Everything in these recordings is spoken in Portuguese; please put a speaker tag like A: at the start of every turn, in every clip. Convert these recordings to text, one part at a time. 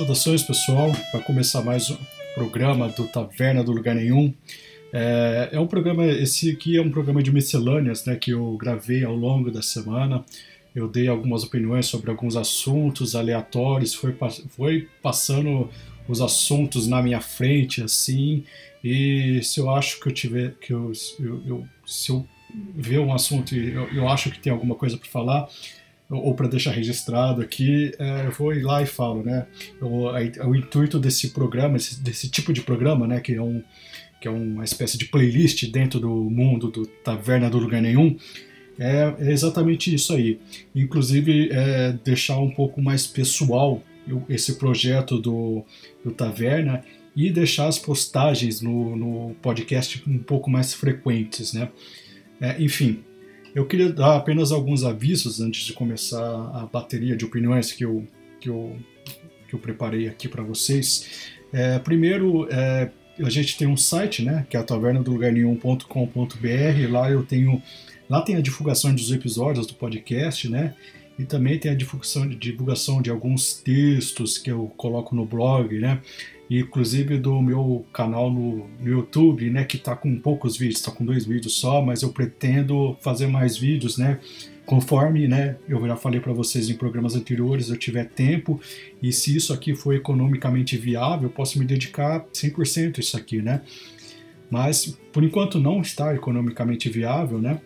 A: Saudações pessoal, vai começar mais um programa do Taverna do Lugar Nenhum. É, é, um programa, esse aqui é um programa de miscelâneas, né, que eu gravei ao longo da semana. Eu dei algumas opiniões sobre alguns assuntos aleatórios, foi, foi passando os assuntos na minha frente, assim, e se eu acho que eu tiver, que eu, eu, eu se eu ver um assunto e eu, eu acho que tem alguma coisa para falar, ou para deixar registrado aqui, é, eu vou ir lá e falo, né? O, a, o intuito desse programa, desse, desse, tipo de programa, né, que é, um, que é uma espécie de playlist dentro do mundo do Taverna do Lugar Nenhum, é, é exatamente isso aí. Inclusive, é, deixar um pouco mais pessoal esse projeto do, do Taverna e deixar as postagens no, no podcast um pouco mais frequentes, né? É, enfim, eu queria dar apenas alguns avisos antes de começar a bateria de opiniões que eu, que eu, que eu preparei aqui para vocês. É, primeiro, é, a gente tem um site, né, que é a taverna do lugar nenhum.com.br. Lá eu tenho, lá tem a divulgação dos episódios do podcast, né, e também tem a divulgação, divulgação de alguns textos que eu coloco no blog, né inclusive do meu canal no, no YouTube, né, que está com poucos vídeos, está com dois vídeos só, mas eu pretendo fazer mais vídeos, né, conforme, né, eu já falei para vocês em programas anteriores, eu tiver tempo e se isso aqui for economicamente viável, eu posso me dedicar 100% a isso aqui, né? Mas por enquanto não está economicamente viável, né?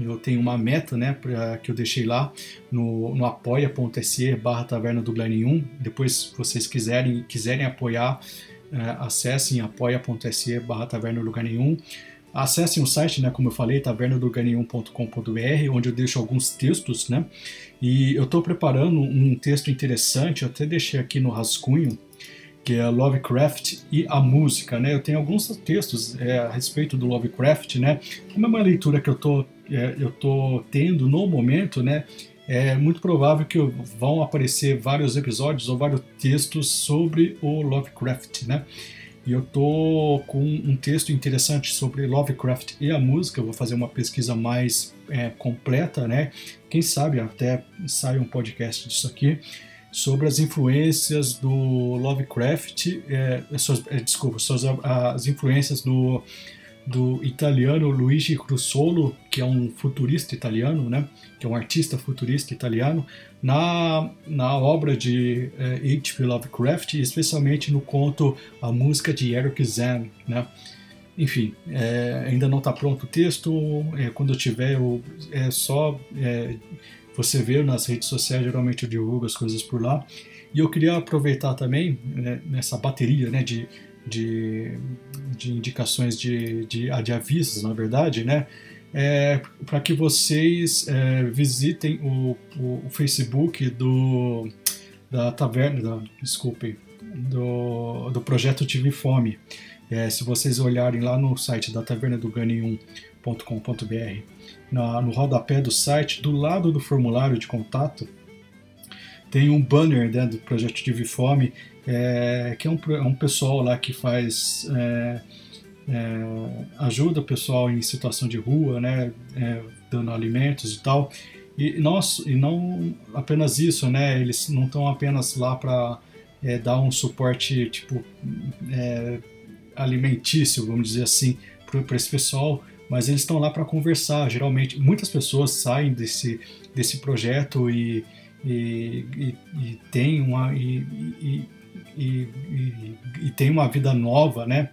A: Eu tenho uma meta, né, pra, que eu deixei lá no, no apoia.se barra taverna do Glenn1. Depois, se vocês quiserem, quiserem apoiar, é, acessem apoia.se barra taverna do lugar nenhum. Acessem o site, né, como eu falei, tavernadoganhum.com.br, onde eu deixo alguns textos, né? E eu estou preparando um texto interessante, eu até deixei aqui no rascunho, que é Lovecraft e a música, né? Eu tenho alguns textos é, a respeito do Lovecraft, né? Como é uma leitura que eu tô, é, eu tô tendo no momento, né? É muito provável que vão aparecer vários episódios ou vários textos sobre o Lovecraft, né? E eu tô com um texto interessante sobre Lovecraft e a música. Eu vou fazer uma pesquisa mais é, completa, né? Quem sabe até saia um podcast disso aqui sobre as influências do Lovecraft, é, suas, é, desculpa, suas, as influências do, do italiano Luigi Crussolo, que é um futurista italiano, né, que é um artista futurista italiano, na, na obra de é, H.P. Lovecraft, especialmente no conto A Música de Eric Zan, né, enfim, é, ainda não está pronto o texto. É, quando eu tiver, eu, é só é, você vê nas redes sociais, geralmente eu divulgo as coisas por lá. E eu queria aproveitar também né, nessa bateria né, de, de, de indicações de, de, de, avisos, na verdade, né? É, para que vocês é, visitem o, o, o, Facebook do da taverna, da, desculpem, do, do projeto Tive Fome. É, se vocês olharem lá no site da taverna do Gane1.com.br, no rodapé do site, do lado do formulário de contato, tem um banner né, do projeto Tive Fome, é, que é um, é um pessoal lá que faz. É, é, ajuda o pessoal em situação de rua, né, é, dando alimentos e tal. E, nós, e não apenas isso, né, eles não estão apenas lá para é, dar um suporte tipo alimentício, vamos dizer assim, para esse pessoal, mas eles estão lá para conversar. Geralmente, muitas pessoas saem desse, desse projeto e, e, e, e tem uma e, e, e, e, tem uma vida nova, né?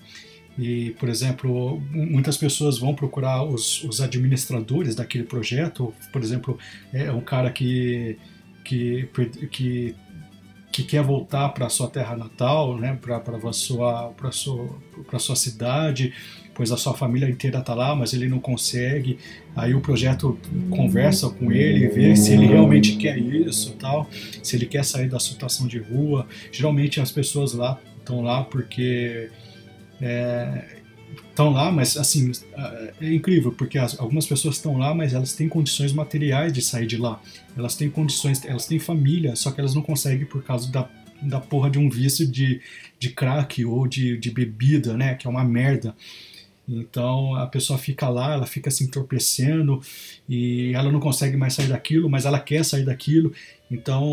A: E, por exemplo, muitas pessoas vão procurar os, os administradores daquele projeto. Por exemplo, é um cara que que, que que quer voltar para sua terra natal, né, para sua, sua, sua cidade, pois a sua família inteira está lá, mas ele não consegue. Aí o projeto conversa com ele, vê se ele realmente quer isso, tal, se ele quer sair da situação de rua. Geralmente as pessoas lá estão lá porque estão é, lá, mas assim é incrível porque as, algumas pessoas estão lá, mas elas têm condições materiais de sair de lá. Elas têm condições, elas têm família, só que elas não conseguem por causa da, da porra de um vício de, de crack ou de, de bebida, né? Que é uma merda. Então a pessoa fica lá, ela fica se entorpecendo e ela não consegue mais sair daquilo, mas ela quer sair daquilo. Então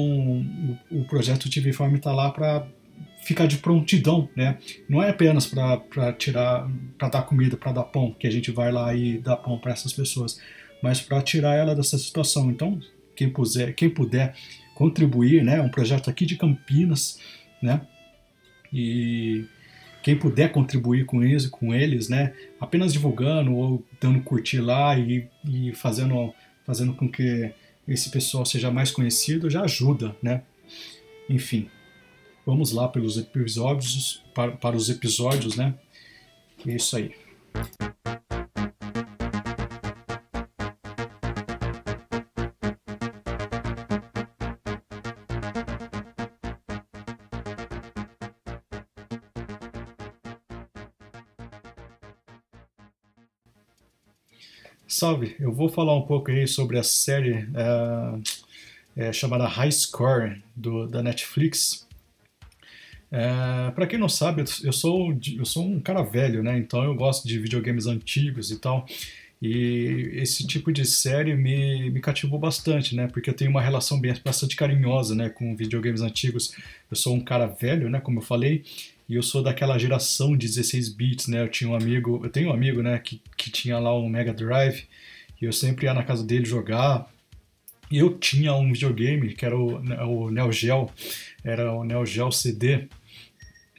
A: o, o projeto TV Farm está lá para ficar de prontidão, né? Não é apenas para tirar, para dar comida, para dar pão, que a gente vai lá e dá pão para essas pessoas, mas para tirar ela dessa situação. Então, quem puder, quem puder contribuir, né? Um projeto aqui de Campinas, né? E quem puder contribuir com isso, com eles, né? Apenas divulgando ou dando curtir lá e, e fazendo, fazendo com que esse pessoal seja mais conhecido, já ajuda, né? Enfim, vamos lá pelos episódios, para, para os episódios, né? É isso aí. Salve, eu vou falar um pouco aí sobre a série uh, é, chamada High Score do, da Netflix. É, para quem não sabe, eu sou, eu sou um cara velho, né? Então eu gosto de videogames antigos e tal. E esse tipo de série me, me cativou bastante, né? Porque eu tenho uma relação bem, bastante carinhosa, né? Com videogames antigos. Eu sou um cara velho, né? Como eu falei. E eu sou daquela geração de 16 bits, né? Eu tinha um amigo, eu tenho um amigo, né, que, que tinha lá um Mega Drive, e eu sempre ia na casa dele jogar. E eu tinha um videogame que era o, o Neo Geo, era o Neo Geo CD,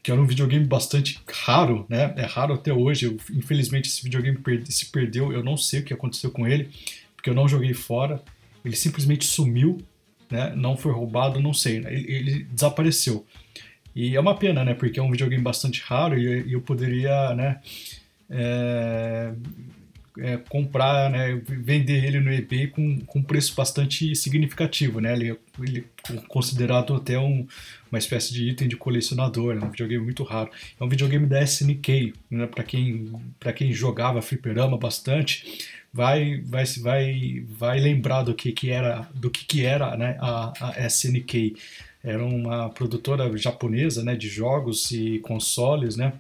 A: que era um videogame bastante raro, né? É raro até hoje. Eu, infelizmente esse videogame se perdeu, eu não sei o que aconteceu com ele, porque eu não joguei fora. Ele simplesmente sumiu, né? Não foi roubado, não sei. Ele, ele desapareceu. E é uma pena, né? Porque é um videogame bastante raro e, eu poderia, né? É, é, comprar, né, vender ele no eBay com, com um preço bastante significativo, né? Ele, ele é considerado até um, uma espécie de item de colecionador, é um videogame muito raro. É um videogame da SNK, né? Para quem para quem jogava fliperama bastante, vai vai vai vai lembrar do que que era do que que era, né? A, a SNK era uma produtora japonesa, né? De jogos e consoles, né?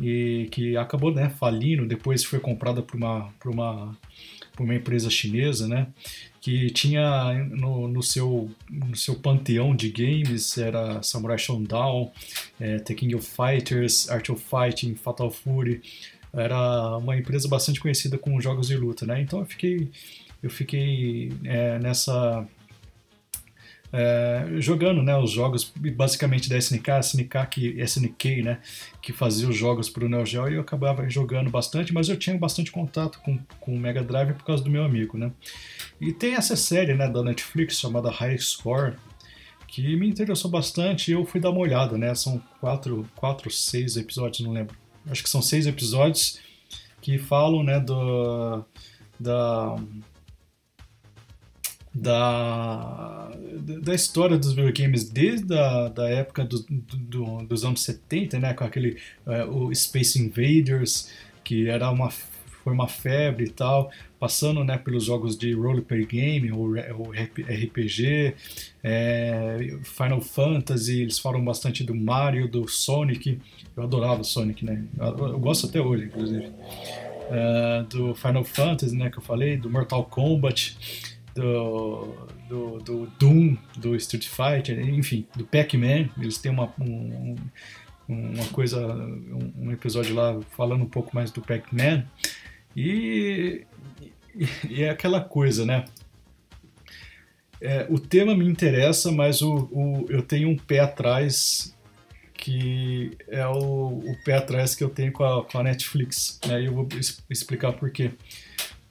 A: E que acabou né, falindo, depois foi comprada por uma, por uma, por uma empresa chinesa, né, que tinha no, no, seu, no seu panteão de games, era Samurai Shodown, é, The King of Fighters, Art of Fighting, Fatal Fury, era uma empresa bastante conhecida com jogos de luta, né, então eu fiquei, eu fiquei é, nessa é, jogando né, os jogos basicamente da SNK, SNK que, SNK, né, que fazia os jogos para o Neo Geo e eu acabava jogando bastante, mas eu tinha bastante contato com, com o Mega Drive por causa do meu amigo. Né. E tem essa série né, da Netflix chamada High Score, que me interessou bastante e eu fui dar uma olhada. Né, são quatro, quatro, seis episódios, não lembro. Acho que são seis episódios que falam né, do, da da, da história dos videogames desde a da época do, do, dos anos 70, né, com aquele uh, o Space Invaders, que era uma foi uma febre e tal, passando né, pelos jogos de roleplay game, ou, ou RPG, é, Final Fantasy, eles falam bastante do Mario, do Sonic, eu adorava Sonic, né, eu, eu gosto até hoje, inclusive, é, do Final Fantasy, né, que eu falei, do Mortal Kombat, do, do, do Doom, do Street Fighter, enfim, do Pac-Man. Eles têm uma, um, uma coisa, um, episódio lá falando um pouco mais do Pac-Man. E, e, é aquela coisa, né? É, o tema me interessa, mas o, o, eu tenho um pé atrás que é o, o pé atrás que eu tenho com a, com a Netflix. Né? Eu vou explicar por quê.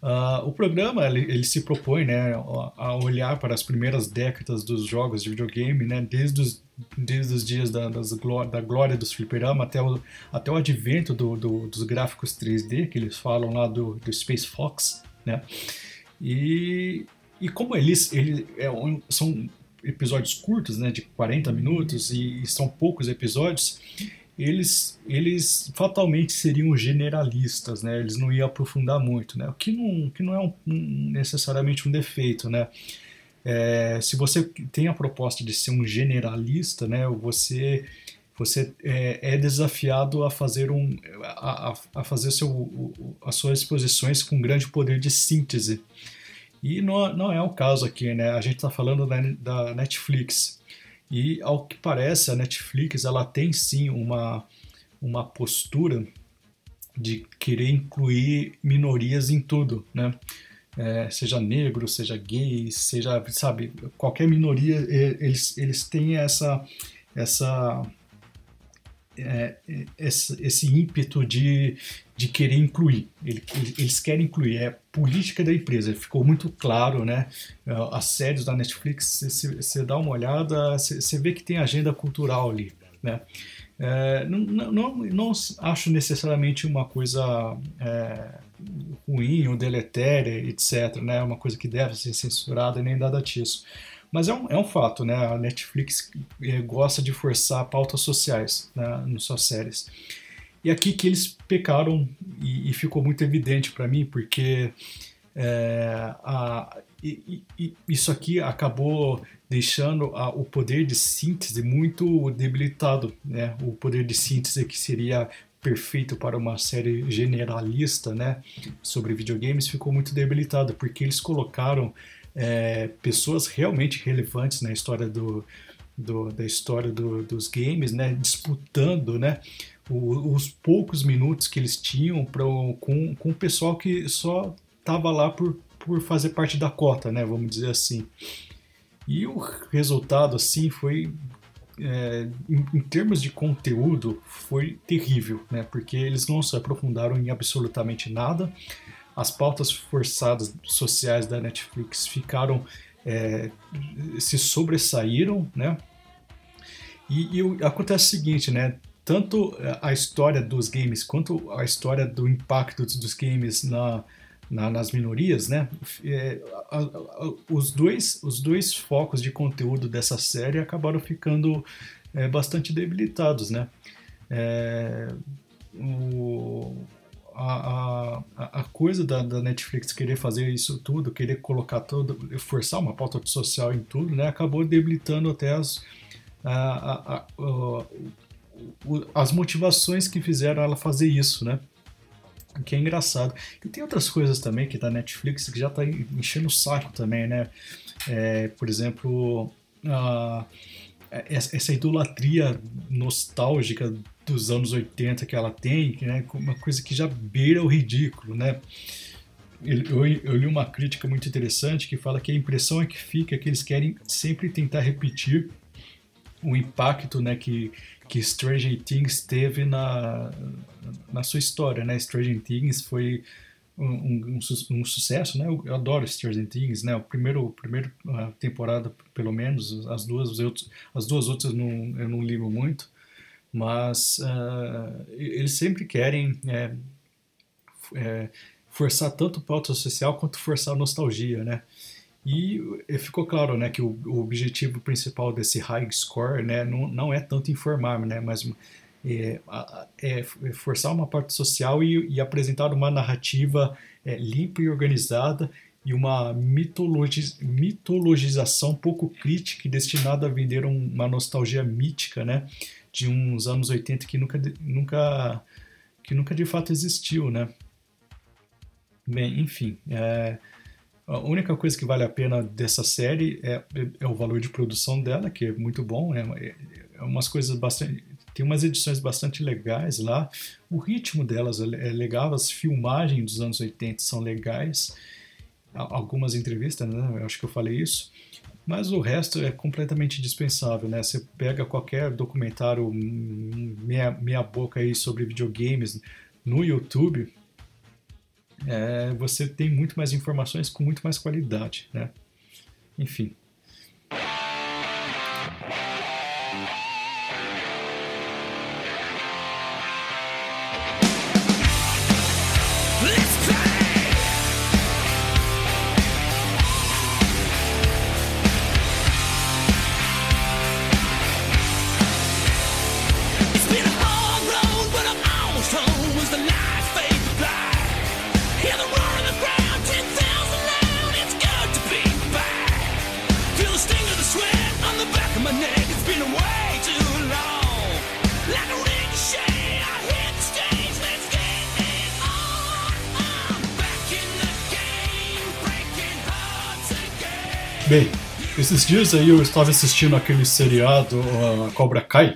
A: Uh, o programa ele, ele, se propõe né, a olhar para as primeiras décadas dos jogos de videogame, né, desde, os, desde os dias da, das, da glória dos fliperama até o, até o advento do, do, dos gráficos 3D, que eles falam lá do, do Space Fox. Né, e, e como eles, eles é, são episódios curtos, né, de 40 minutos, e, e são poucos episódios, eles, eles fatalmente seriam generalistas, né? Eles não iam aprofundar muito, né? O que não, que não é um, necessariamente um defeito, né? É, se você tem a proposta de ser um generalista, né? Você você é, é desafiado a fazer um a, a fazer seu, as suas exposições com grande poder de síntese. E não, não é o caso aqui, né? A gente está falando da, da Netflix. E ao que parece, a Netflix ela tem sim uma, uma postura de querer incluir minorias em tudo, né? É, seja negro, seja gay, seja, sabe, qualquer minoria, eles, eles têm essa, essa, é, esse, esse ímpeto de, de querer incluir. Eles querem incluir, é política da empresa. Ficou muito claro, né? As séries da Netflix, você dá uma olhada, você vê que tem agenda cultural ali, né? É, não, não, não, acho necessariamente uma coisa é, ruim ou deletéria, etc. Né? Uma coisa que deve ser censurada nem nada disso. Mas é um, é um fato, né? A Netflix é, gosta de forçar pautas sociais né, nas suas séries. E aqui que eles pecaram e, e ficou muito evidente para mim, porque é, a, e, e, isso aqui acabou deixando a, o poder de síntese muito debilitado, né? O poder de síntese que seria perfeito para uma série generalista, né, sobre videogames ficou muito debilitado porque eles colocaram é, pessoas realmente relevantes na história do, do da história do, dos games, né, disputando, né, o, os poucos minutos que eles tinham pra, com, com o pessoal que só estava lá por, por fazer parte da cota, né, vamos dizer assim. E o resultado, assim, foi é, em, em, termos de conteúdo, foi terrível, né? Porque eles não se aprofundaram em absolutamente nada as pautas forçadas sociais da Netflix ficaram é, se sobressaíram, né? E, e, acontece o seguinte, né? Tanto a história dos games quanto a história do impacto dos games na, na, nas minorias, né? É, a, a, os, dois, os dois focos de conteúdo dessa série acabaram ficando é, bastante debilitados, né? É, o, a, a, coisa da, da, Netflix querer fazer isso tudo, querer colocar todo, forçar uma pauta social em tudo, né, acabou debilitando até as, a, as motivações que fizeram ela fazer isso, né? Que é engraçado. E tem outras coisas também que da Netflix que já tá enchendo o saco também, né? É, por exemplo, a, essa idolatria nostálgica dos anos 80 que ela tem, né, uma coisa que já beira o ridículo, né? Eu, eu, li uma crítica muito interessante que fala que a impressão é que fica que eles querem sempre tentar repetir o impacto né, que, que Stranger Things teve na, na sua história. Né? Stranger Things foi um, um, um, sucesso, né? Eu, adoro Stranger Things, né? O primeiro, primeiro uh, temporada, pelo menos, as duas, as duas outras não, eu não ligo muito, mas uh, eles sempre querem é, é, forçar tanto pauta social quanto forçar a nostalgia, né? E ficou claro, né, que o, o objetivo principal desse high score, né, não, não é tanto informar, né, mas é, é, forçar uma parte social e, e apresentar uma narrativa é, limpa e organizada e uma mitologi mitologização pouco crítica e destinada a vender uma nostalgia mítica, né? De uns anos 80 que nunca, nunca, que nunca de fato existiu, né? Bem, enfim, é, a única coisa que vale a pena dessa série é, é o valor de produção dela, que é muito bom, né? É, é umas coisas bastante, tem umas edições bastante legais lá. O ritmo delas é, é legal, as filmagens dos anos 80 são legais. Algumas entrevistas, né? Eu acho que eu falei isso. Mas o resto é completamente dispensável, né? Você pega qualquer documentário meia, meia boca aí sobre videogames no YouTube, é, você tem muito mais informações com muito mais qualidade, né? Enfim. Dias aí eu estava assistindo aquele seriado uh, Cobra Kai,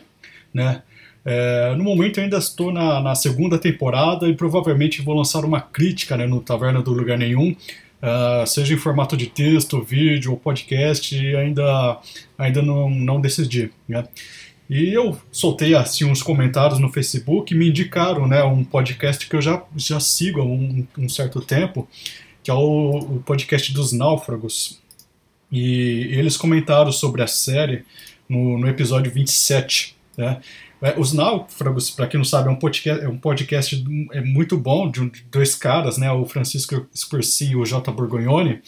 A: né? É, no momento eu ainda estou na, na, segunda temporada e provavelmente vou lançar uma crítica né, no Taverna do Lugar Nenhum, uh, seja em formato de texto, vídeo ou podcast, ainda, ainda não, não decidi. Né? E eu soltei assim uns comentários no Facebook e me indicaram né, um podcast que eu já, já sigo há um, um certo tempo, que é o, o podcast dos Náufragos. E eles comentaram sobre a série no, no episódio 27. Né? É, os Náufragos, para quem não sabe, é um podcast, é um podcast é muito bom de, dois caras, né? o Francisco Sperci e o J. Borgognoni.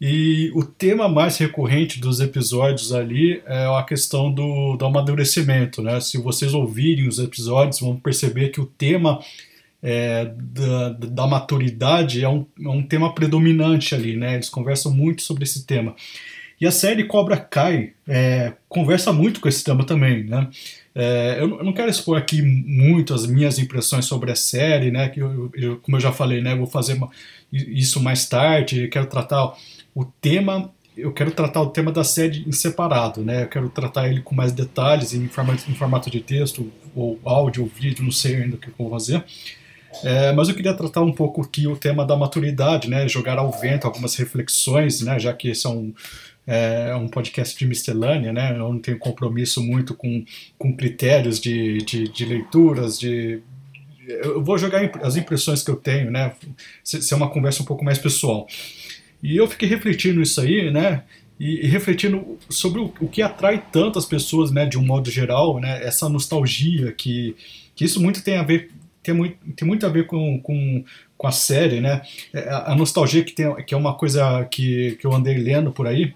A: E o tema mais recorrente dos episódios ali é a questão do, do amadurecimento. Né? Se vocês ouvirem os episódios, vão perceber que o tema é, da, da, maturidade é um, é um tema predominante ali, né? Eles conversam muito sobre esse tema. E a série Cobra Kai é, conversa muito com esse tema também, né? É, eu não quero expor aqui muito as minhas impressões sobre a série, né? Que eu, eu, como eu já falei, né? Vou fazer uma, isso mais tarde. Quero tratar o tema. Eu quero tratar o tema da série em separado, né? Eu quero tratar ele com mais detalhes em formato, em formato de texto ou áudio ou vídeo, não sei ainda o que eu vou fazer. É, mas eu queria tratar um pouco aqui o tema da maturidade, né? Jogar ao vento algumas reflexões, né? Já que esse é um, é um podcast de miscelânea, né? Eu não tenho compromisso muito com, com critérios de, de, de leituras, de eu vou jogar as impressões que eu tenho, né? Ser uma conversa um pouco mais pessoal. E eu fiquei refletindo isso aí, né? E, e refletindo sobre o, o, que atrai tantas pessoas, né? De um modo geral, né? Essa nostalgia que, que isso muito tem a ver tem muito, tem muito a ver com, com, com a série, né? É, a, nostalgia que, tem, que é uma coisa que, que eu andei lendo por aí,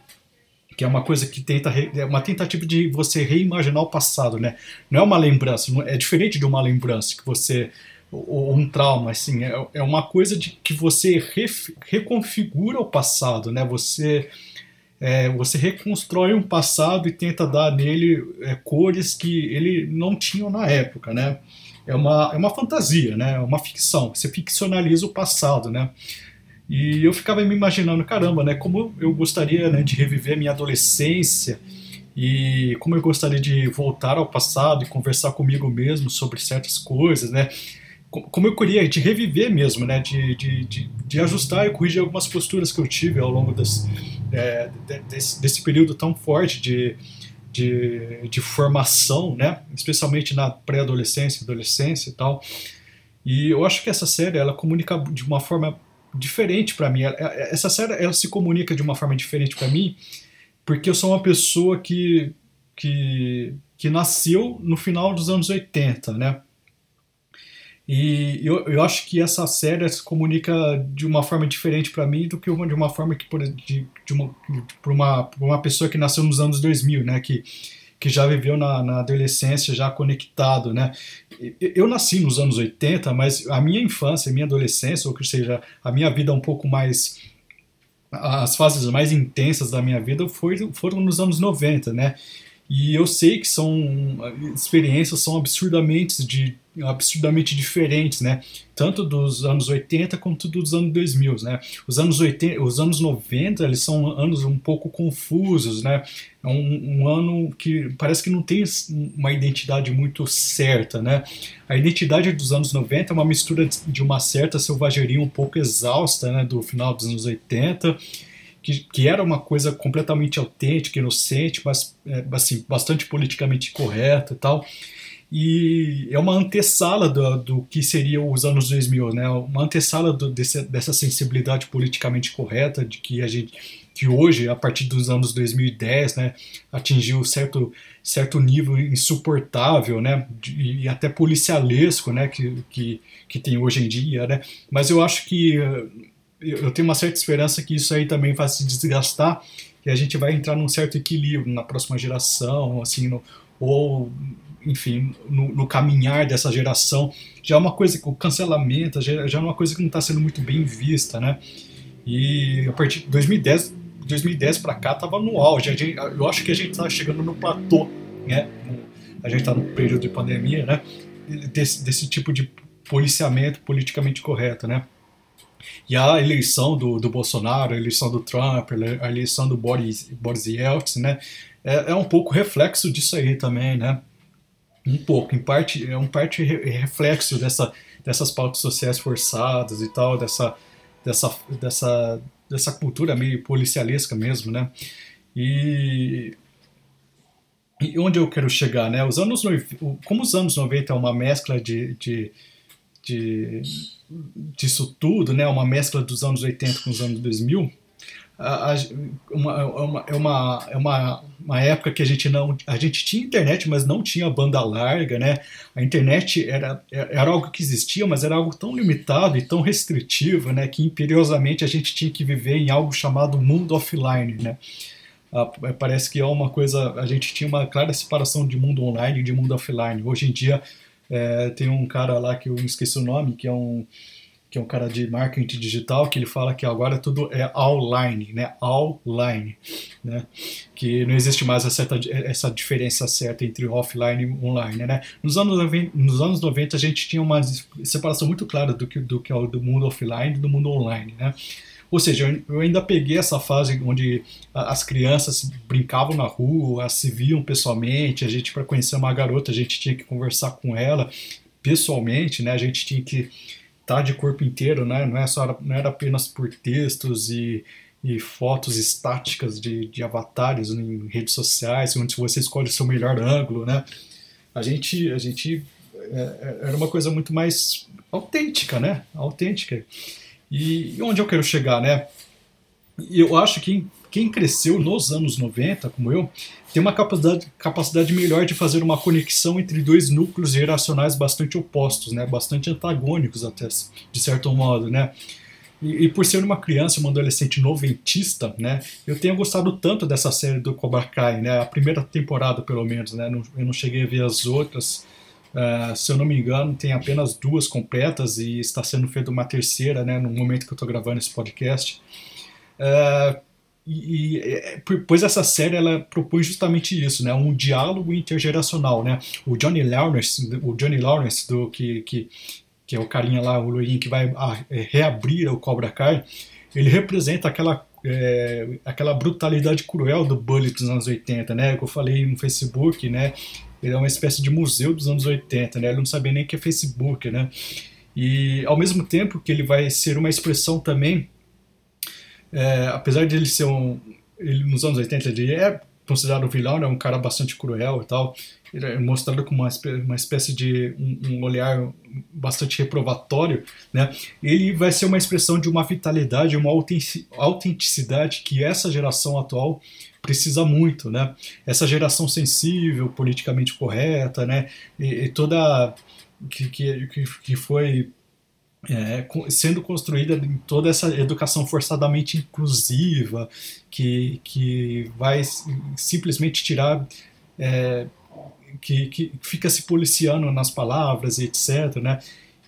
A: que é uma coisa que tenta é uma tentativa de você reimaginar o passado, né? Não é uma lembrança, é diferente de uma lembrança que você ou um trauma, assim, é, é uma coisa de que você reconfigura o passado, né? Você é, você reconstrói um passado e tenta dar nele é, cores que ele não tinha na época, né? É uma, é uma fantasia, né? É uma ficção. Você ficcionaliza o passado, né? E eu ficava me imaginando, caramba, né? Como eu gostaria né, de reviver minha adolescência e como eu gostaria de voltar ao passado e conversar comigo mesmo sobre certas coisas, né? Como eu queria de reviver mesmo, né? De, de, de, de ajustar e corrigir algumas posturas que eu tive ao longo das, é, desse, desse período tão forte de, de, de formação, né? especialmente na pré-adolescência, adolescência e tal. E eu acho que essa série ela comunica de uma forma diferente para mim. Essa série ela se comunica de uma forma diferente para mim porque eu sou uma pessoa que, que, que nasceu no final dos anos 80, né? E eu, eu acho que essa série se comunica de uma forma diferente para mim do que uma, de uma forma que por, de, de uma, para uma, uma pessoa que nasceu nos anos 2000, né? Que, que já viveu na, na adolescência já conectado, né? Eu nasci nos anos 80, mas a minha infância, a minha adolescência, ou que seja, a minha vida um pouco mais as fases mais intensas da minha vida foi, foram nos anos 90, né? E eu sei que são experiências são absurdamente de absurdamente diferentes, né? Tanto dos anos 80 quanto dos anos 2000, né? Os anos 80, os anos 90, eles são anos um pouco confusos, né? É um, um ano que parece que não tem uma identidade muito certa, né? A identidade dos anos 90 é uma mistura de uma certa selvageria um pouco exausta, né, do final dos anos 80 que, que era uma coisa completamente autêntica, inocente, mas é, assim, bastante politicamente correta e tal. E é uma antessala do, do que seriam os anos 2000, né? Uma antessala dessa sensibilidade politicamente correta de que a gente que hoje, a partir dos anos 2010, né, atingiu certo, certo nível insuportável, né, de, e até policialesco, né, que, que, que tem hoje em dia, né, mas eu acho que eu tenho uma certa esperança que isso aí também vai se desgastar e a gente vai entrar num certo equilíbrio na próxima geração, assim, no, ou enfim, no, no, caminhar dessa geração. Já é uma coisa, o cancelamento já, já é uma coisa que não está sendo muito bem vista, né? E a partir de 2010, 2010 para cá estava no auge. Gente, eu acho que a gente está chegando no platô, né? A gente está no período de pandemia, né? Desse, desse tipo de policiamento politicamente correto, né? E a eleição do, do Bolsonaro, a eleição do Trump, a eleição do Boris, Boris Yeltsin, né, é, é um pouco reflexo disso aí também, né? Um pouco, em parte, é um parte reflexo dessa, dessas pautas sociais forçadas e tal, dessa, dessa, dessa, dessa cultura meio policialesca mesmo, né? E, e onde eu quero chegar, né? Os anos, como os anos 90 é uma mescla de, de, de disso tudo, né? Uma mescla dos anos 80 com os anos 2000, a, uma, uma, é uma, é uma, uma época que a gente não a gente tinha internet mas não tinha banda larga né? A internet era, era algo que existia mas era algo tão limitado e tão restritivo né? Que imperiosamente a gente tinha que viver em algo chamado mundo offline né? Parece que é uma coisa a gente tinha uma clara separação de mundo online e de mundo offline. Hoje em dia é, tem um cara lá que eu esqueci o nome que é um que é um cara de marketing digital, que ele fala que agora tudo é online, né? Online, né? Que não existe mais essa, essa diferença certa entre offline e online, né? Nos anos, 90, nos anos 90 a gente tinha uma separação muito clara do que, do que é do mundo offline e do mundo online, né? Ou seja, eu ainda peguei essa fase onde as crianças brincavam na rua, se viam pessoalmente, a gente para conhecer uma garota, a gente tinha que conversar com ela pessoalmente, né? A gente tinha que tá de corpo inteiro, né? Não, é só, não era apenas por textos e, e fotos estáticas de, de avatares em redes sociais, onde você escolhe o seu melhor ângulo, né? A gente, a gente é, é era uma coisa muito mais autêntica, né? Autêntica. E, e onde eu quero chegar, né? Eu acho que quem cresceu nos anos 90, como eu, tem uma capacidade, capacidade melhor de fazer uma conexão entre dois núcleos geracionais bastante opostos, né? bastante antagônicos até, de certo modo, né? E, e, por ser uma criança, uma adolescente noventista, né, eu tenho gostado tanto dessa série do Cobra Kai, né, a primeira temporada pelo menos, né, eu não cheguei a ver as outras, uh, se eu não me engano tem apenas duas completas e está sendo feita uma terceira, né, no momento que eu estou gravando esse podcast. Uh, e, e, é, pois essa série ela propõe justamente isso, né, um diálogo intergeracional, né. O Johnny Lawrence, o Johnny Lawrence do que, que que é o carinha lá, o loirinho que vai ah, é, reabrir o Cobra Kai, ele representa aquela é, aquela brutalidade cruel do Bully dos anos 80, né? Que eu falei no Facebook, né? Ele é uma espécie de museu dos anos 80, né? Ele não sabia nem que é Facebook, né? E ao mesmo tempo que ele vai ser uma expressão também é, apesar de ele ser um. Ele, nos anos 80 ele é considerado um vilão, é um cara bastante cruel e tal. Ele é mostrado como uma, uma espécie de um, um, olhar bastante reprovatório, né? Ele vai ser uma expressão de uma vitalidade, uma autenticidade que essa geração atual precisa muito, né? Essa geração sensível, politicamente correta, né? E, e toda que, que, que foi é, sendo construída em toda essa educação forçadamente inclusiva, que, que vai simplesmente tirar. É, que, que fica se policiando nas palavras etc. Né?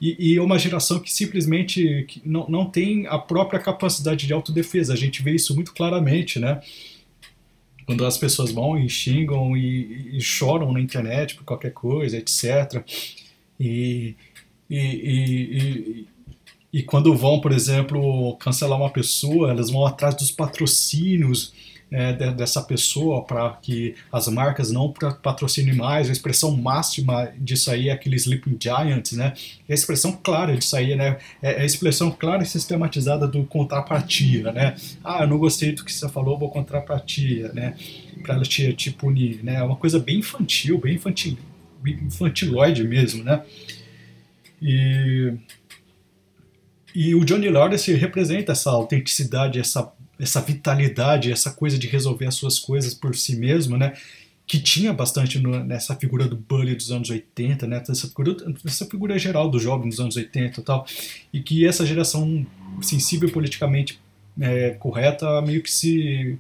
A: E, e é uma geração que simplesmente não, não tem a própria capacidade de autodefesa. A gente vê isso muito claramente, né? Quando as pessoas vão e xingam e, e choram na internet por qualquer coisa, etc. E, e, e, e, quando vão, por exemplo, cancelar uma pessoa, elas vão atrás dos patrocínios é, dessa pessoa para que as marcas não patrocinem mais. A expressão máxima disso aí é aquele Sleeping Giants, né? E a expressão clara disso aí, né? É, é a expressão clara e sistematizada do contrapartia, né? Ah, eu não gostei do que você falou, vou contrapartia, né? Para ela te, te punir, né? É uma coisa bem infantil, bem infantil, infantiloide mesmo, né? E, e o Johnny Lawrence representa essa autenticidade, essa, essa vitalidade, essa coisa de resolver as suas coisas por si mesmo, né? Que tinha bastante no, nessa figura do Bully dos anos 80, né? Essa figura, essa figura geral do jovem dos anos 80 e tal. E que essa geração sensível politicamente é, correta meio que se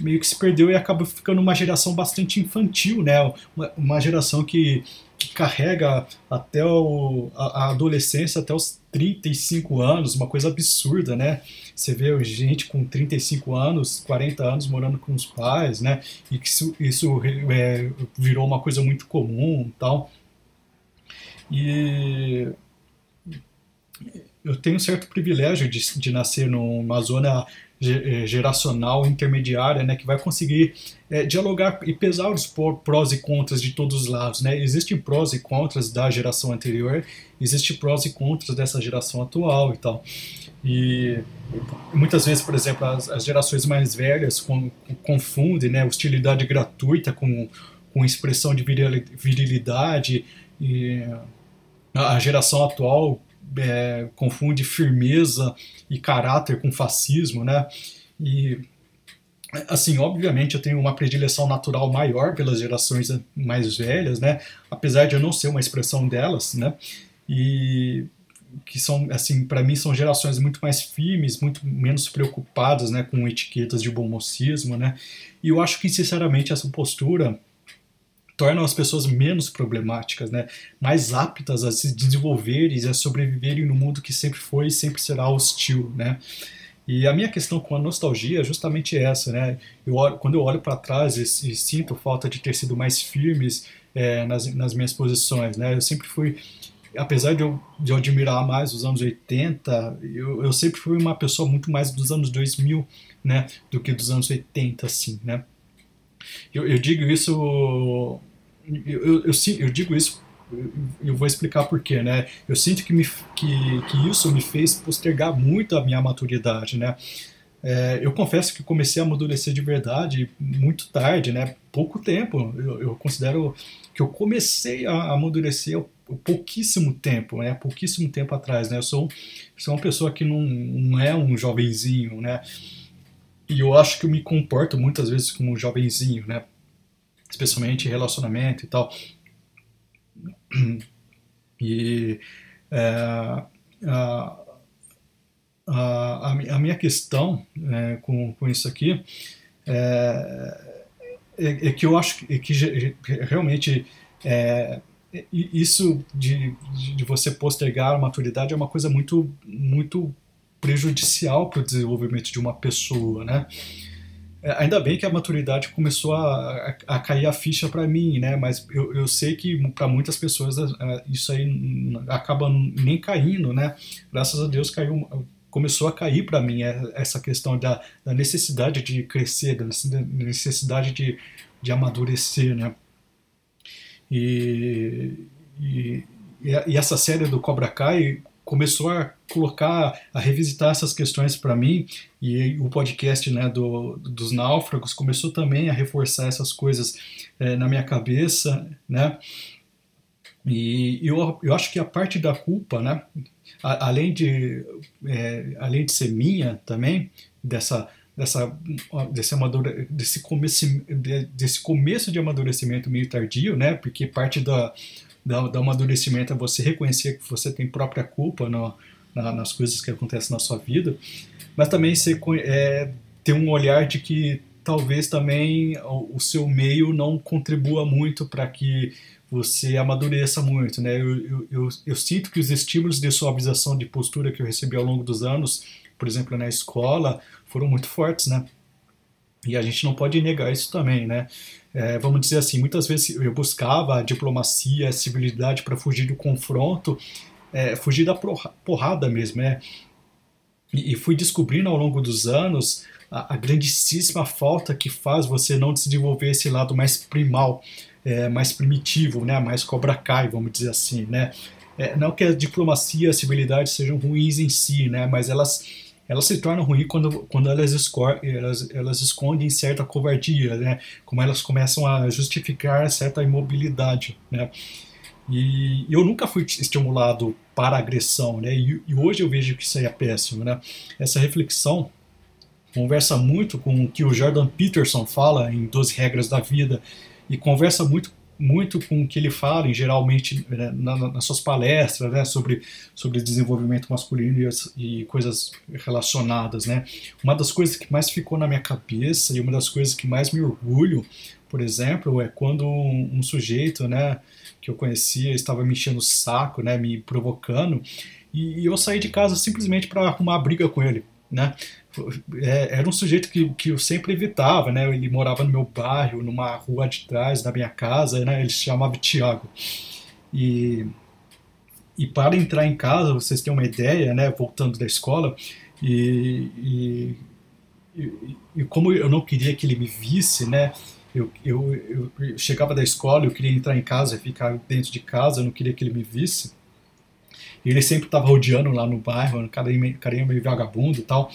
A: meio que se perdeu e acaba ficando uma geração bastante infantil, né? Uma, uma geração que que carrega até o, a, a, adolescência, até os 35 anos, uma coisa absurda, né? Você vê gente com 35 anos, 40 anos morando com os pais, né? E que isso, isso é, virou uma coisa muito comum tal. E, eu tenho um certo privilégio de, de nascer numa zona geracional intermediária, né, que vai conseguir é, dialogar e pesar os prós e contras de todos os lados, né? Existem prós e contras da geração anterior, existem prós e contras dessa geração atual e tal. E muitas vezes, por exemplo, as, as gerações mais velhas confundem, né, hostilidade gratuita com, com expressão de virilidade e a geração atual é, confunde firmeza e caráter com fascismo, né? E assim, obviamente eu tenho uma predileção natural maior pelas gerações mais velhas, né? Apesar de eu não ser uma expressão delas, né? E que são assim, para mim são gerações muito mais firmes, muito menos preocupadas, né, com etiquetas de bom mocismo, né? E eu acho que sinceramente essa postura tornam as pessoas menos problemáticas, né? mais aptas a se desenvolverem e a sobreviverem no mundo que sempre foi e sempre será hostil. Né? E a minha questão com a nostalgia é justamente essa, né? Eu olho, quando eu olho para trás e, e, sinto falta de ter sido mais firmes é, nas, nas minhas posições, né? Eu sempre fui, apesar de eu, de eu admirar mais os anos 80, eu, eu sempre fui uma pessoa muito mais dos anos 2000, né? Do que dos anos 80, assim, né? Eu, eu digo isso. Eu, eu, eu, digo isso. Eu vou explicar porquê, né? Eu sinto que, me, que, que isso me fez postergar muito a minha maturidade, né? É, eu confesso que comecei a amadurecer de verdade muito tarde, né? Pouco tempo. Eu, eu considero que eu comecei a amadurecer pouquíssimo tempo, né? Pouquíssimo tempo atrás, né? Eu sou, sou uma pessoa que não, não é um jovenzinho, né? E eu acho que eu me comporto muitas vezes como um jovenzinho, né? Especialmente em relacionamento e tal. E é, a, a, a, minha questão é, com, com isso aqui é, é, é, que eu acho que, que realmente é, isso de, de você postergar a maturidade é uma coisa muito, muito prejudicial para o desenvolvimento de uma pessoa, né? É, ainda bem que a maturidade começou a, a, a cair a ficha para mim, né? Mas eu, eu sei que para muitas pessoas é, isso aí acaba nem caindo, né? Graças a Deus caiu, começou a cair para mim é, essa questão da, da, necessidade de crescer, da necessidade de, de amadurecer, né? E, e, e essa série do Cobra Kai começou a colocar, a revisitar essas questões para mim e o podcast né, do, dos náufragos começou também a reforçar essas coisas é, na minha cabeça, né? E eu, eu acho que a parte da culpa, né, a, além, de, é, além de ser minha também, dessa, dessa, desse, amadure, desse, começo, desse começo de amadurecimento meio tardio, né, porque parte da, da, da amadurecimento é você reconhecer que você tem própria culpa no, na, nas coisas que acontecem na sua vida, mas também você é, ter um olhar de que talvez também o, o seu meio não contribua muito para que você amadureça muito, né? Eu, eu, eu, eu, sinto que os estímulos de suavização de postura que eu recebi ao longo dos anos, por exemplo, na escola, foram muito fortes, né? E a gente não pode negar isso também, né? É, vamos dizer assim, muitas vezes eu buscava a diplomacia, a civilidade para fugir do confronto, é, fugir da porrada mesmo, né? E, e fui descobrindo ao longo dos anos a, a, grandíssima falta que faz você não desenvolver esse lado mais primal, é, mais primitivo, né? Mais cobra cai, vamos dizer assim, né? É, não que a diplomacia a civilidade sejam ruins em si, né? Mas elas elas se tornam ruins quando, quando elas, elas, elas escondem certa covardia, né? Como elas começam a justificar certa imobilidade, né? E eu nunca fui estimulado para agressão, né? E, e, hoje eu vejo que isso aí é péssimo, né? Essa reflexão conversa muito com o que o Jordan Peterson fala em 12 Regras da Vida e conversa muito muito com o que ele fala, geralmente né, na, nas suas palestras, né, sobre, sobre desenvolvimento masculino e, as, e, coisas relacionadas. Né. Uma das coisas que mais ficou na minha cabeça e uma das coisas que mais me orgulho, por exemplo, é quando um, um sujeito né, que eu conhecia estava me enchendo o saco, né, me provocando, e, e eu saí de casa simplesmente para arrumar briga com ele. Né? É, era um sujeito que, que eu sempre evitava, né? Ele morava no meu bairro, numa rua de trás da minha casa, né? Ele se chamava Tiago. E, e para entrar em casa, vocês têm uma ideia, né, voltando da escola, e, e, e, como eu não queria que ele me visse, né, eu, eu, eu, chegava da escola, eu queria entrar em casa, ficar dentro de casa, eu não queria que ele me visse. E ele sempre estava rodeando lá no bairro, carinha meio vagabundo e tal.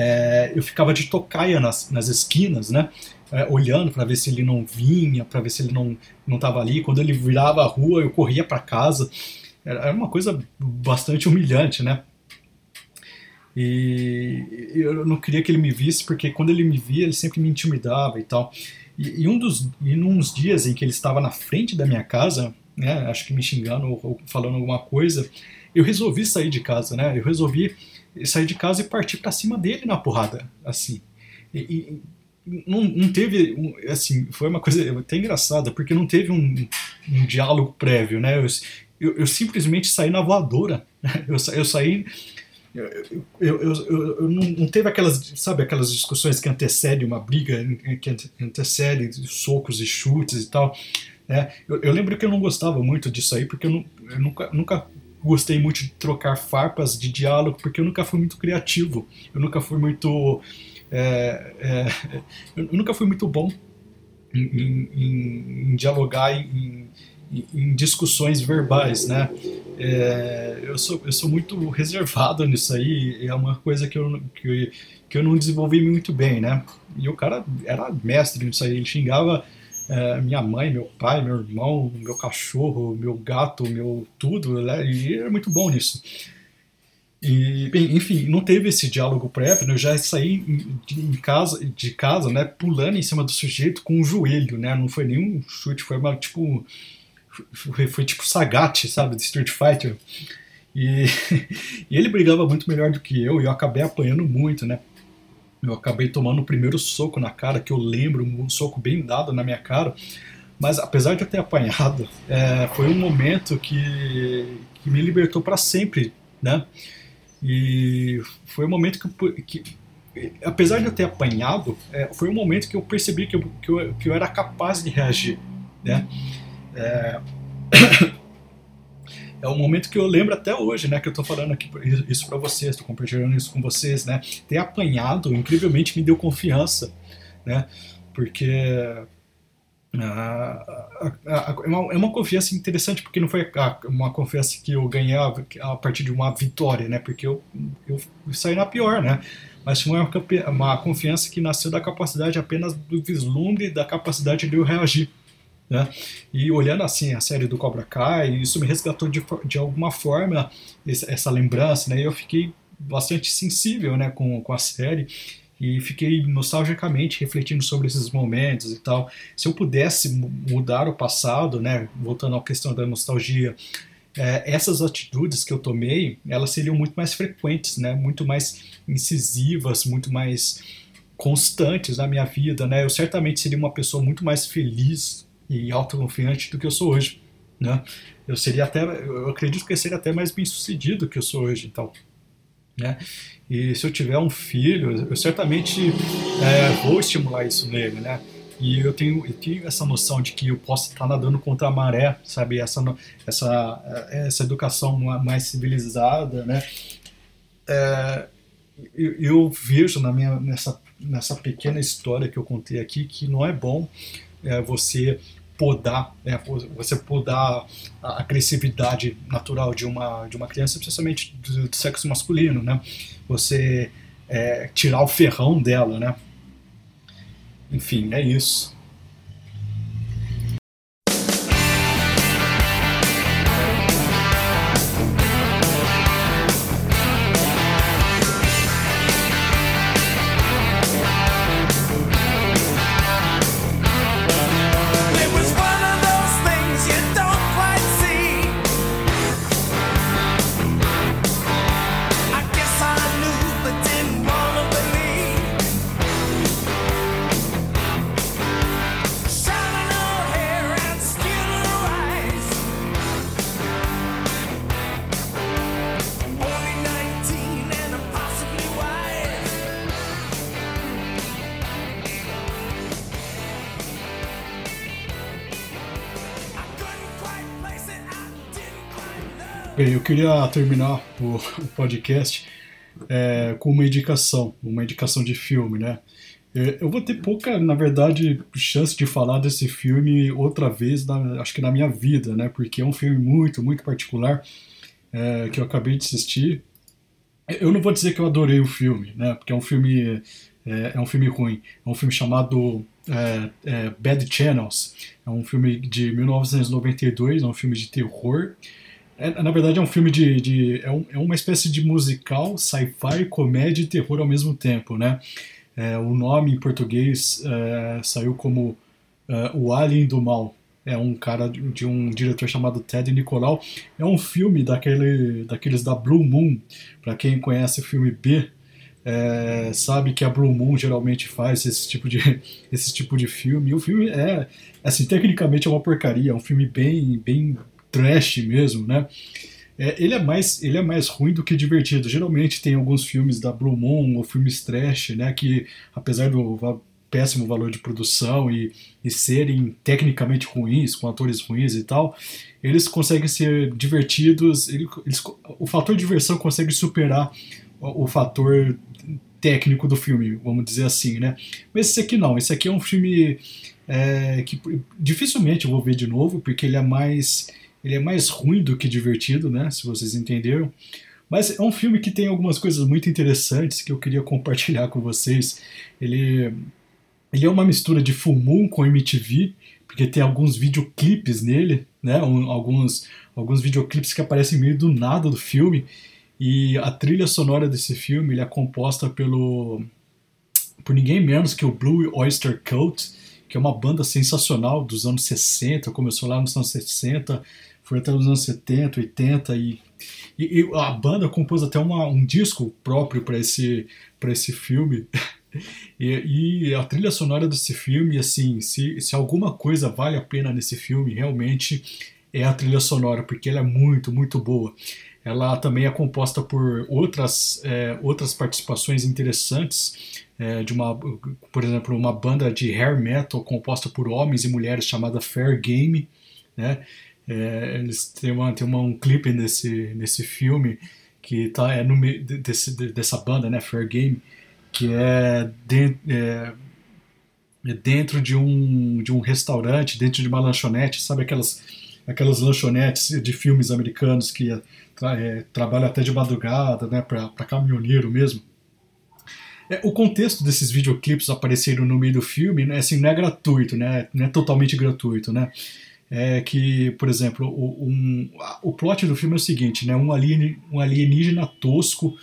A: É, eu ficava de tocaia nas, nas esquinas, né? É, olhando para ver se ele não vinha, para ver se ele não não estava ali. Quando ele virava a rua, eu corria para casa. Era uma coisa bastante humilhante, né? E eu não queria que ele me visse, porque quando ele me via, ele sempre me intimidava e tal. E, e um dos, e uns dias em que ele estava na frente da minha casa, né, acho que me xingando ou, ou falando alguma coisa, eu resolvi sair de casa, né? Eu resolvi sair de casa e partir para cima dele na porrada, assim. E, e não, não, teve, assim, foi uma coisa até engraçada, porque não teve um, um diálogo prévio, né? Eu, eu, eu, simplesmente saí na voadora. Né? Eu, eu saí eu, eu, não teve aquelas, sabe, aquelas discussões que antecedem uma briga, que antecedem socos e chutes e tal. Né? Eu, lembro que eu não gostava muito disso aí, porque eu, não, nunca, nunca gostei muito de trocar farpas de diálogo, porque eu nunca fui muito criativo, eu nunca fui muito. É, é, eu nunca fui muito bom em, em, em, dialogar em, em discussões verbais, né? É, eu, sou, eu sou muito reservado nisso aí, é uma coisa que eu, que, que eu não desenvolvi muito bem, né? E o cara era mestre nisso aí, ele xingava é, minha mãe, meu pai, meu irmão, meu cachorro, meu gato, meu tudo, né? e era muito bom nisso. E, bem, enfim, não teve esse diálogo prévio, né? eu já saí de, casa, de casa, né, pulando em cima do sujeito com o joelho, né? Não foi nenhum chute, foi uma, tipo, foi, foi tipo Sagat, sabe, de Street Fighter. E, e, ele brigava muito melhor do que eu e eu acabei apanhando muito, né? Eu acabei tomando o primeiro soco na cara, que eu lembro, um soco bem dado na minha cara. Mas apesar de eu ter apanhado, é, foi um momento que, que me libertou para sempre, né? E foi um momento que, que apesar de eu ter apanhado, é, foi um momento que eu percebi que eu, que eu, que eu era capaz de reagir, né? É... é um momento que eu lembro até hoje, né, que eu tô falando aqui isso para vocês, tô compartilhando isso com vocês, né? Ter apanhado, incrivelmente, me deu confiança, né? Porque ah, é, uma, é uma confiança interessante porque não foi uma confiança que eu ganhei a partir de uma vitória, né? Porque eu, eu saí na pior, né? Mas foi uma, uma confiança que nasceu da capacidade apenas do vislumbre da capacidade de eu reagir. Né? E olhando assim a série do Cobra Kai, isso me resgatou de, de alguma forma essa lembrança, né? E eu fiquei bastante sensível, né, com, com a série e fiquei nostalgicamente refletindo sobre esses momentos e tal. Se eu pudesse mudar o passado, né, voltando à questão da nostalgia, é, essas atitudes que eu tomei, elas seriam muito mais frequentes, né, muito mais incisivas, muito mais constantes na minha vida, né? Eu certamente seria uma pessoa muito mais feliz e autoconfiante do que eu sou hoje, né? Eu seria até, eu acredito que eu seria até mais bem sucedido do que eu sou hoje, então, né? E se eu tiver um filho, eu certamente é, vou estimular isso nele, né? E eu tenho, eu tenho essa noção de que eu posso estar nadando contra a maré, sabe? Essa, essa, essa educação mais civilizada, né? É, eu, eu, vejo na minha, nessa, nessa pequena história que eu contei aqui que não é bom é, você podar, né, você podar a agressividade natural de uma, de uma criança, especialmente do, do sexo masculino, né? Você é, tirar o ferrão dela, né? Enfim, é isso. Bem, eu queria terminar o, podcast é, com uma indicação, uma indicação de filme, né? É, eu vou ter pouca, na verdade, chance de falar desse filme outra vez, na, acho que na minha vida, né? Porque é um filme muito, muito particular é, que eu acabei de assistir. Eu não vou dizer que eu adorei o filme, né? Porque é um filme é, é um filme ruim. É um filme chamado é, é, Bad Channels. É um filme de 1992, é um filme de terror. É, na verdade, é um filme de. de é, um, é, uma espécie de musical, sci-fi, comédia e terror ao mesmo tempo, né? É, o nome em português é, saiu como é, O Alien do Mal. É um cara de um diretor chamado Ted Nicolau. É um filme daquele, daqueles da Blue Moon. Para quem conhece o filme B, é, sabe que a Blue Moon geralmente faz esse tipo de, esse tipo de filme. E o filme é, assim, tecnicamente é uma porcaria, é um filme bem, bem trash mesmo, né? É, ele, é mais, ele é mais ruim do que divertido. Geralmente tem alguns filmes da Blue Moon ou filmes trash, né? Que apesar do péssimo valor de produção e, e serem tecnicamente ruins, com atores ruins e tal, eles conseguem ser divertidos. Ele, eles, o fator diversão consegue superar o, o fator técnico do filme, vamos dizer assim, né? Mas esse aqui não, esse aqui é um filme é, que dificilmente eu vou ver de novo, porque ele é mais ele é mais ruim do que divertido, né? Se vocês entenderam. Mas é um filme que tem algumas coisas muito interessantes que eu queria compartilhar com vocês. Ele, ele é uma mistura de Full Moon com MTV, porque tem alguns videoclipes nele, né? Um, alguns, alguns videoclipes que aparecem meio do nada do filme. E a trilha sonora desse filme ele é composta pelo por ninguém menos que o Blue Oyster Cult, que é uma banda sensacional dos anos 60, começou lá nos anos 60, foi até os anos 70, 80 e, e, e a banda compôs até uma, um disco próprio para esse para esse filme. E, e, a trilha sonora desse filme, assim, se, se alguma coisa vale a pena nesse filme, realmente é a trilha sonora, porque ela é muito, muito boa ela também é composta por outras, é, outras participações interessantes é, de uma, por exemplo, uma banda de hair metal composta por homens e mulheres chamada Fair Game, né? É, eles têm, uma, têm uma, um clipe nesse, nesse filme que tá, é no meio desse, dessa banda, né, Fair Game, que é, de, é, é dentro de um, de um restaurante, dentro de uma lanchonete, sabe aquelas aquelas lanchonetes de filmes americanos que é, trabalham até de madrugada, né, para caminhoneiro mesmo. É, o contexto desses videoclipes aparecerem no meio do filme, né, assim, não é gratuito, né, não é totalmente gratuito, né. É que, por exemplo, o, um, o plot do filme é o seguinte, né, um, alien, um alienígena tosco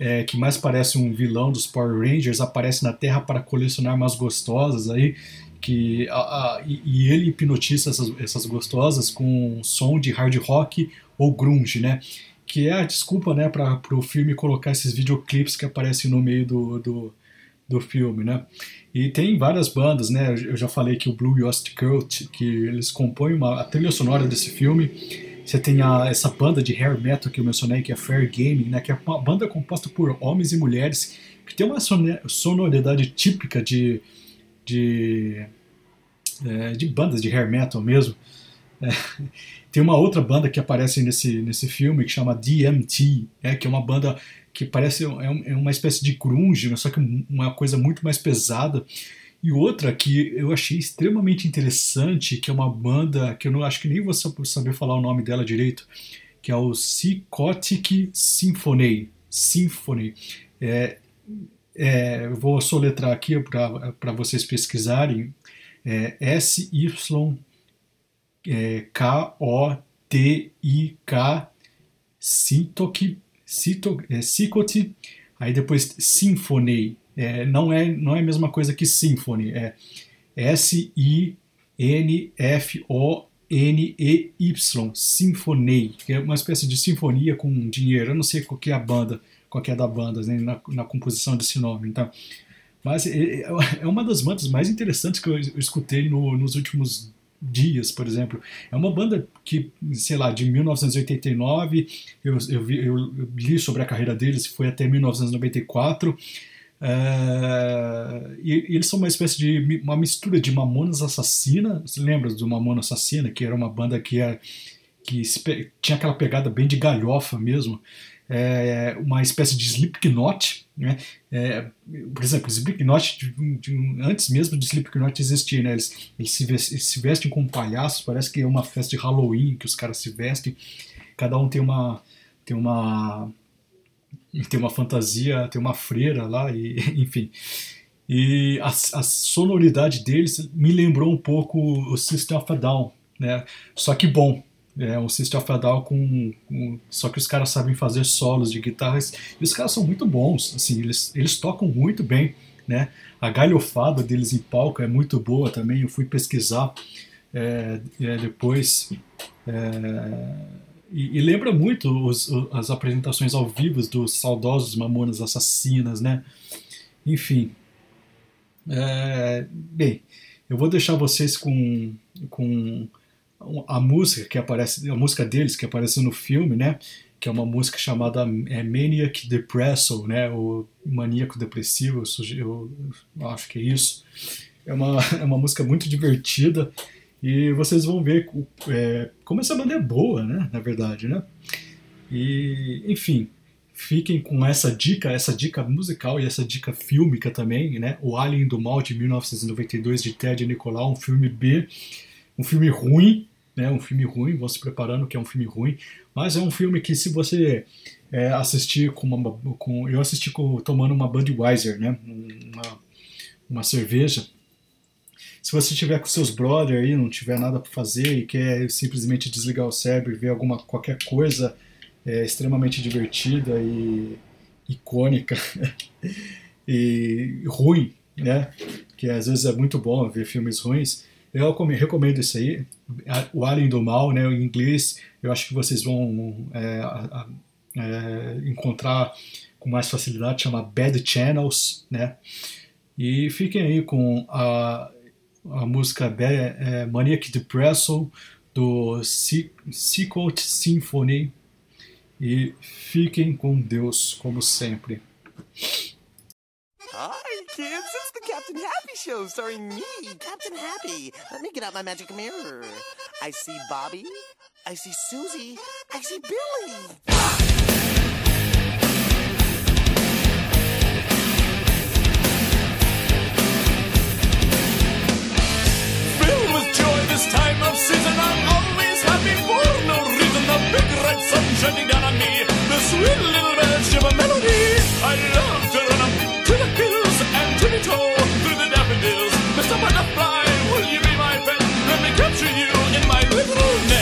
A: é, que mais parece um vilão dos Power Rangers aparece na Terra para colecionar umas gostosas aí que a, a, e, e, ele hipnotiza essas, essas gostosas com som de hard rock ou grunge, né? Que é a desculpa, né, para o filme colocar esses videoclipes que aparecem no meio do, do, do, filme, né? E tem várias bandas, né? Eu já falei que o Blue Yost Cult, que eles compõem uma, a trilha sonora desse filme. Você tem a, essa banda de hair metal que eu mencionei, que é Fair Gaming, né? Que é uma banda composta por homens e mulheres que tem uma sonoridade típica de de, é, de bandas de hair metal mesmo. É, tem uma outra banda que aparece nesse, nesse filme que chama DMT, é, que é uma banda que parece é, é uma espécie de grunge, só que uma coisa muito mais pesada. E outra que eu achei extremamente interessante, que é uma banda que eu não acho que nem vou saber falar o nome dela direito, que é o Psychotic Symphony. Symphony. É, é, eu vou soletrar aqui para vocês pesquisarem. É S-Y-K-O-T-I-K Sintoki, Sicote, aí depois Symphony. É, não, é, não é a mesma coisa que Symphony, é S-I-N-F-O-N-E-Y, Symphony, que é uma espécie de sinfonia com dinheiro. Eu não sei qual que é a banda qualquer da banda né, na, na, composição desse nome. Então, mas é, é uma das bandas mais interessantes que eu, eu escutei no, nos últimos dias, por exemplo. É uma banda que, sei lá, de 1989, eu, eu, vi, eu li sobre a carreira deles, foi até 1994. Uh, e, e, eles são uma espécie de uma mistura de Mamonas Assassina. Você lembra do Mamona Assassina, que era uma banda que, é, que tinha aquela pegada bem de galhofa mesmo, é, uma espécie de Slipknot, né? É, por exemplo, Slipknot, de, de, antes mesmo de Slipknot existir, né? Eles, eles, se vestem, eles se vestem com palhaços, parece que é uma festa de Halloween que os caras se vestem, cada um tem uma tem uma tem uma fantasia, tem uma freira lá, e, enfim. E a, a sonoridade deles me lembrou um pouco o System of a Down, né? Só que bom, é um System of a Down com, com, só que os caras sabem fazer solos de guitarras e os caras são muito bons assim eles, eles tocam muito bem né? A galhofada deles em palco é muito boa também eu fui pesquisar é, é, depois é, e, e, lembra muito os, as apresentações ao vivo dos saudosos Mamonas Assassinas né? Enfim é, bem eu vou deixar vocês com com a música que aparece, a música deles que aparece no filme, né? Que é uma música chamada é, Maniac Depresso, né? O maníaco depressivo, eu, eu acho que é isso. É uma, é uma música muito divertida e vocês vão ver é, como essa banda é boa, né? Na verdade, né? E, enfim, fiquem com essa dica, essa dica musical e essa dica fílmica também, né? O Alien do Mal de 1992 de Ted Nicolau, um filme B, um filme ruim, né, um filme ruim, se preparando que é um filme ruim, mas é um filme que se você é, assistir com uma, com, eu assisti com, tomando uma Budweiser, né, uma, uma cerveja, se você tiver com seus brothers aí, não tiver nada para fazer e quer simplesmente desligar o cérebro e ver alguma qualquer coisa é, extremamente divertida e icônica e ruim, né, que às vezes é muito bom ver filmes ruins, eu recomendo isso aí. O Alien do Mal, né, em inglês, eu acho que vocês vão é, é, encontrar com mais facilidade, chama Bad Channels, né? E fiquem aí com a, a música é, Maniac Depressor do Secret Symphony e fiquem com Deus, como sempre. Hi, kids. It's the Captain Happy Show starring me, oh, Captain Happy. Let me get out my magic mirror. I see Bobby. I see Susie. I see Billy. Fill with joy this time of season I'm always happy for no reason The big red sun shining down on me The sweet little
B: bells of a melody I love to run up to the hill tippy toe through the daffodils. Mr. Butterfly, will you be my friend? Let me capture you in my little net.